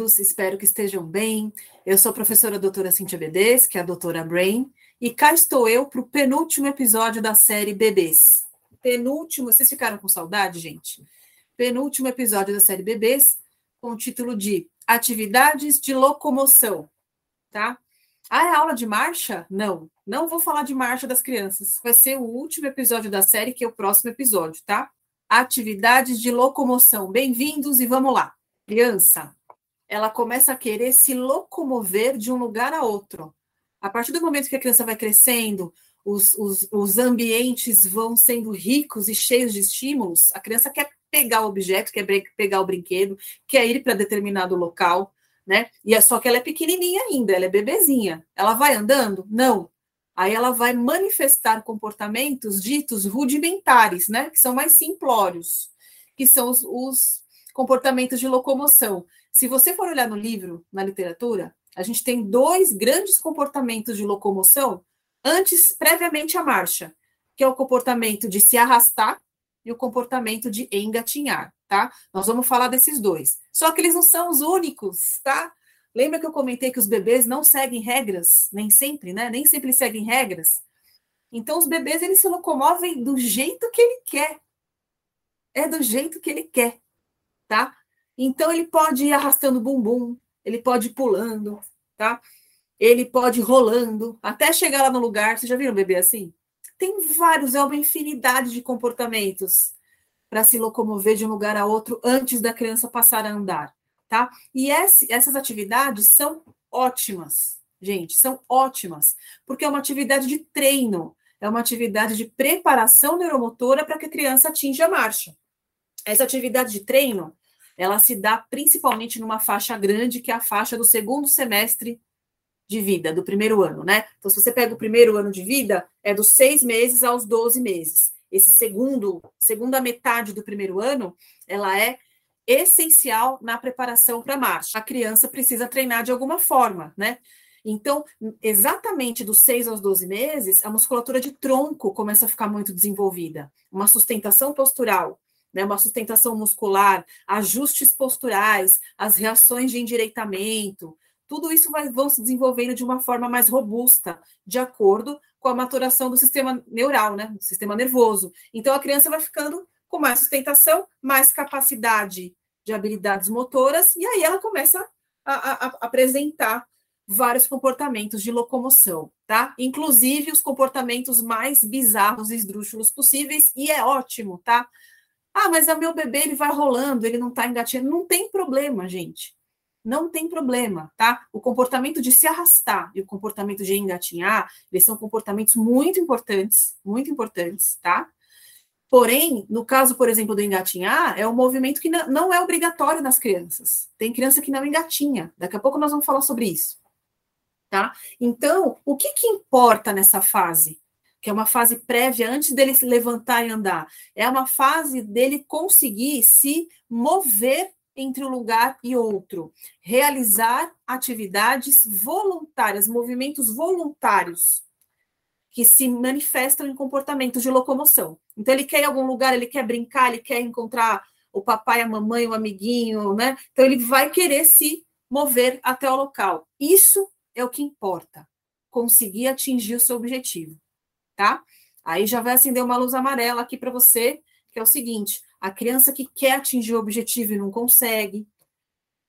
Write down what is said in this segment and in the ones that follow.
todos, espero que estejam bem. Eu sou a professora doutora Cintia Bedes, que é a doutora Brain, e cá estou eu para o penúltimo episódio da série Bebês. Penúltimo, vocês ficaram com saudade, gente? Penúltimo episódio da série Bebês, com o título de Atividades de Locomoção, tá? Ah, é aula de marcha? Não, não vou falar de marcha das crianças. Vai ser o último episódio da série, que é o próximo episódio, tá? Atividades de locomoção. Bem-vindos e vamos lá criança, ela começa a querer se locomover de um lugar a outro. A partir do momento que a criança vai crescendo, os, os, os ambientes vão sendo ricos e cheios de estímulos, a criança quer pegar o objeto, quer pegar o brinquedo, quer ir para determinado local, né? E é só que ela é pequenininha ainda, ela é bebezinha. Ela vai andando? Não. Aí ela vai manifestar comportamentos ditos rudimentares, né? Que são mais simplórios, que são os, os comportamentos de locomoção. Se você for olhar no livro, na literatura, a gente tem dois grandes comportamentos de locomoção antes, previamente à marcha, que é o comportamento de se arrastar e o comportamento de engatinhar, tá? Nós vamos falar desses dois. Só que eles não são os únicos, tá? Lembra que eu comentei que os bebês não seguem regras, nem sempre, né? Nem sempre seguem regras. Então os bebês eles se locomovem do jeito que ele quer. É do jeito que ele quer tá? Então ele pode ir arrastando o bumbum, ele pode ir pulando, tá? Ele pode ir rolando até chegar lá no lugar. Você já viram um bebê assim? Tem vários, é uma infinidade de comportamentos para se locomover de um lugar a outro antes da criança passar a andar, tá? E esse, essas atividades são ótimas, gente, são ótimas, porque é uma atividade de treino, é uma atividade de preparação neuromotora para que a criança atinja a marcha. Essa atividade de treino, ela se dá principalmente numa faixa grande, que é a faixa do segundo semestre de vida, do primeiro ano, né? Então, se você pega o primeiro ano de vida, é dos seis meses aos 12 meses. Esse segundo, segunda metade do primeiro ano, ela é essencial na preparação para a marcha. A criança precisa treinar de alguma forma, né? Então, exatamente dos 6 aos 12 meses, a musculatura de tronco começa a ficar muito desenvolvida. Uma sustentação postural, né, uma sustentação muscular, ajustes posturais, as reações de endireitamento, tudo isso vai, vão se desenvolvendo de uma forma mais robusta, de acordo com a maturação do sistema neural, né, do sistema nervoso. Então, a criança vai ficando com mais sustentação, mais capacidade de habilidades motoras, e aí ela começa a, a, a apresentar vários comportamentos de locomoção, tá? Inclusive os comportamentos mais bizarros e esdrúxulos possíveis, e é ótimo, tá? Ah, mas o meu bebê ele vai rolando, ele não está engatinhando. Não tem problema, gente. Não tem problema, tá? O comportamento de se arrastar e o comportamento de engatinhar, eles são comportamentos muito importantes, muito importantes, tá? Porém, no caso, por exemplo, do engatinhar, é um movimento que não é obrigatório nas crianças. Tem criança que não engatinha. Daqui a pouco nós vamos falar sobre isso. Tá? Então, o que, que importa nessa fase? Que é uma fase prévia antes dele se levantar e andar. É uma fase dele conseguir se mover entre um lugar e outro, realizar atividades voluntárias, movimentos voluntários que se manifestam em comportamentos de locomoção. Então ele quer ir a algum lugar, ele quer brincar, ele quer encontrar o papai, a mamãe, o amiguinho, né? Então ele vai querer se mover até o local. Isso é o que importa. Conseguir atingir o seu objetivo tá? Aí já vai acender uma luz amarela aqui para você, que é o seguinte: a criança que quer atingir o objetivo e não consegue,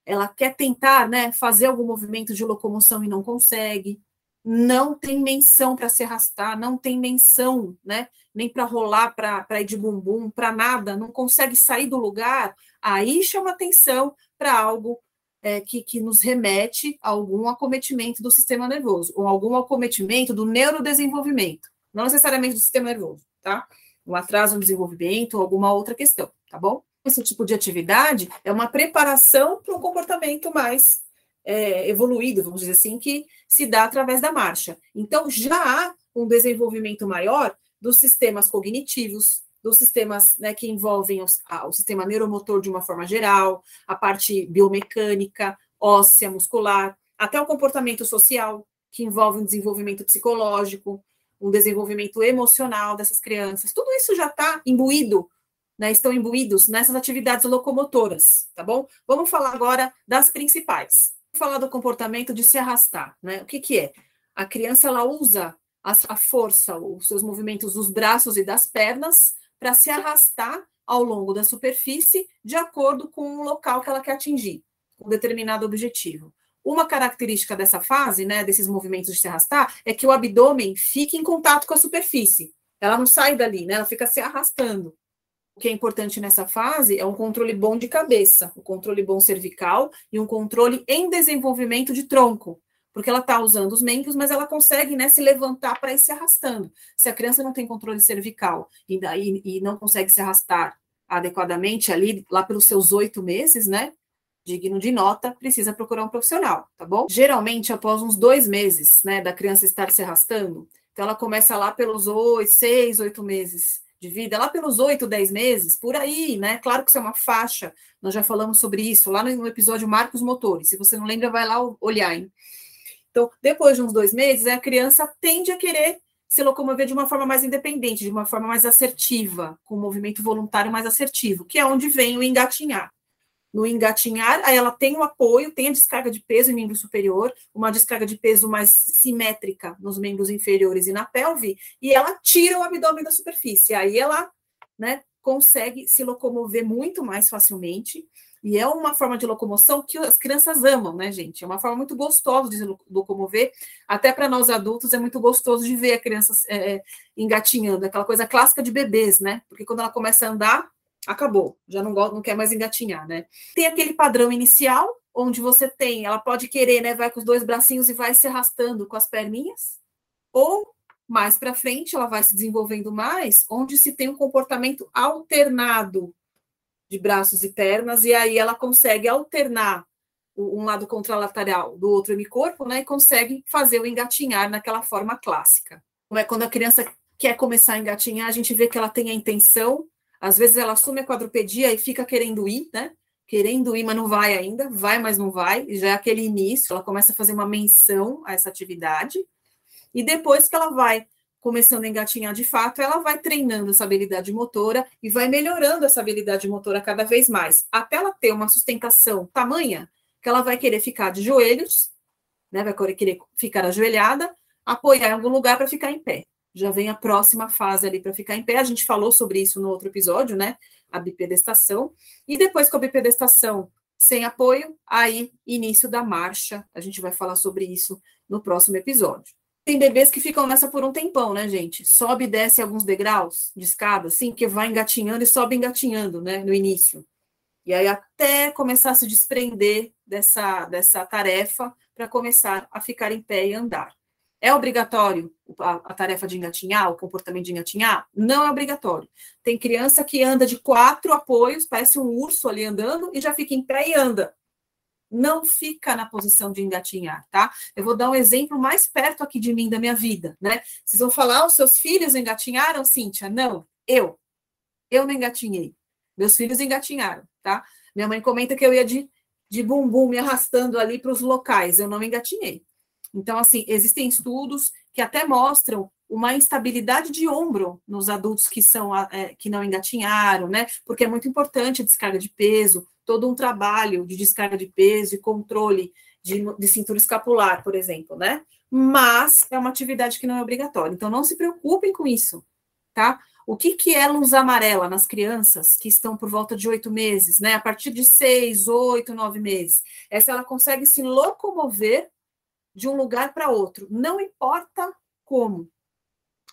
ela quer tentar, né, fazer algum movimento de locomoção e não consegue, não tem menção para se arrastar, não tem menção, né, nem para rolar, para ir de bumbum, para nada, não consegue sair do lugar, aí chama atenção para algo é, que, que nos remete a algum acometimento do sistema nervoso, ou algum acometimento do neurodesenvolvimento não necessariamente do sistema nervoso, tá? Um atraso no desenvolvimento ou alguma outra questão, tá bom? Esse tipo de atividade é uma preparação para um comportamento mais é, evoluído, vamos dizer assim, que se dá através da marcha. Então, já há um desenvolvimento maior dos sistemas cognitivos, dos sistemas né, que envolvem os, a, o sistema neuromotor de uma forma geral, a parte biomecânica, óssea, muscular, até o comportamento social, que envolve um desenvolvimento psicológico, um desenvolvimento emocional dessas crianças. Tudo isso já está imbuído né, estão imbuídos nessas atividades locomotoras, tá bom? Vamos falar agora das principais. Vou falar do comportamento de se arrastar, né? O que, que é? A criança ela usa a, a força, os seus movimentos dos braços e das pernas para se arrastar ao longo da superfície de acordo com o local que ela quer atingir, um determinado objetivo. Uma característica dessa fase, né, desses movimentos de se arrastar, é que o abdômen fica em contato com a superfície. Ela não sai dali, né? Ela fica se arrastando. O que é importante nessa fase é um controle bom de cabeça, um controle bom cervical e um controle em desenvolvimento de tronco, porque ela está usando os membros, mas ela consegue né, se levantar para ir se arrastando. Se a criança não tem controle cervical e, daí, e não consegue se arrastar adequadamente ali, lá pelos seus oito meses, né? Digno de nota, precisa procurar um profissional, tá bom? Geralmente, após uns dois meses, né, da criança estar se arrastando, então ela começa lá pelos oito, seis, oito meses de vida, lá pelos oito, dez meses, por aí, né? Claro que isso é uma faixa, nós já falamos sobre isso lá no episódio Marcos Motores. Se você não lembra, vai lá olhar, hein? Então, depois de uns dois meses, a criança tende a querer se locomover de uma forma mais independente, de uma forma mais assertiva, com um movimento voluntário mais assertivo, que é onde vem o engatinhar. No engatinhar, aí ela tem o apoio, tem a descarga de peso em membro superior, uma descarga de peso mais simétrica nos membros inferiores e na pelve, e ela tira o abdômen da superfície. Aí ela né, consegue se locomover muito mais facilmente e é uma forma de locomoção que as crianças amam, né, gente? É uma forma muito gostosa de se locomover. Até para nós adultos é muito gostoso de ver a criança é, engatinhando, aquela coisa clássica de bebês, né? Porque quando ela começa a andar, acabou, já não, não quer mais engatinhar, né? Tem aquele padrão inicial, onde você tem, ela pode querer, né? Vai com os dois bracinhos e vai se arrastando com as perninhas, ou mais para frente ela vai se desenvolvendo mais, onde se tem um comportamento alternado de braços e pernas, e aí ela consegue alternar um lado contralateral do outro hemicorpo, né, e consegue fazer o engatinhar naquela forma clássica. É quando a criança quer começar a engatinhar, a gente vê que ela tem a intenção, às vezes ela assume a quadrupedia e fica querendo ir, né? Querendo ir, mas não vai ainda, vai, mas não vai, e já é aquele início, ela começa a fazer uma menção a essa atividade, e depois que ela vai começando a engatinhar de fato, ela vai treinando essa habilidade motora e vai melhorando essa habilidade motora cada vez mais, até ela ter uma sustentação tamanha que ela vai querer ficar de joelhos, né, vai querer ficar ajoelhada, apoiar em algum lugar para ficar em pé. Já vem a próxima fase ali para ficar em pé. A gente falou sobre isso no outro episódio, né? A bipedestação. E depois com a bipedestação sem apoio, aí início da marcha. A gente vai falar sobre isso no próximo episódio. Tem bebês que ficam nessa por um tempão, né, gente? Sobe e desce alguns degraus de escada, assim, que vai engatinhando e sobe engatinhando, né, no início. E aí até começar a se desprender dessa, dessa tarefa para começar a ficar em pé e andar. É obrigatório a, a, tarefa de engatinhar, o comportamento de engatinhar? Não é obrigatório. Tem criança que anda de quatro apoios, parece um urso ali andando, e já fica em pé e anda não fica na posição de engatinhar, tá? Eu vou dar um exemplo mais perto aqui de mim, da minha vida, né? Vocês vão falar, os seus filhos engatinharam, Cíntia? Não, eu. Eu não engatinhei. Meus filhos engatinharam, tá? Minha mãe comenta que eu ia de, de bumbum me arrastando ali para os locais, eu não engatinhei. Então, assim, existem estudos que até mostram uma instabilidade de ombro nos adultos que são é, que não engatinharam, né? Porque é muito importante a descarga de peso, todo um trabalho de descarga de peso e controle de, de cintura escapular, por exemplo, né? Mas é uma atividade que não é obrigatória. Então, não se preocupem com isso, tá? O que, que é luz amarela nas crianças que estão por volta de oito meses, né? A partir de seis, oito, nove meses. Essa ela consegue se locomover de um lugar para outro, não importa como.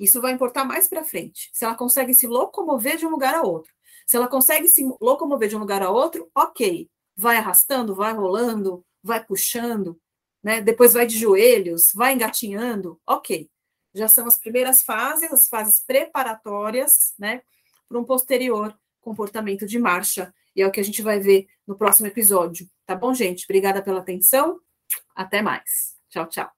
Isso vai importar mais para frente. Se ela consegue se locomover de um lugar a outro. Se ela consegue se locomover de um lugar a outro, ok. Vai arrastando, vai rolando, vai puxando, né? Depois vai de joelhos, vai engatinhando, ok. Já são as primeiras fases, as fases preparatórias, né? Para um posterior comportamento de marcha. E é o que a gente vai ver no próximo episódio. Tá bom, gente? Obrigada pela atenção. Até mais. Tchau, tchau.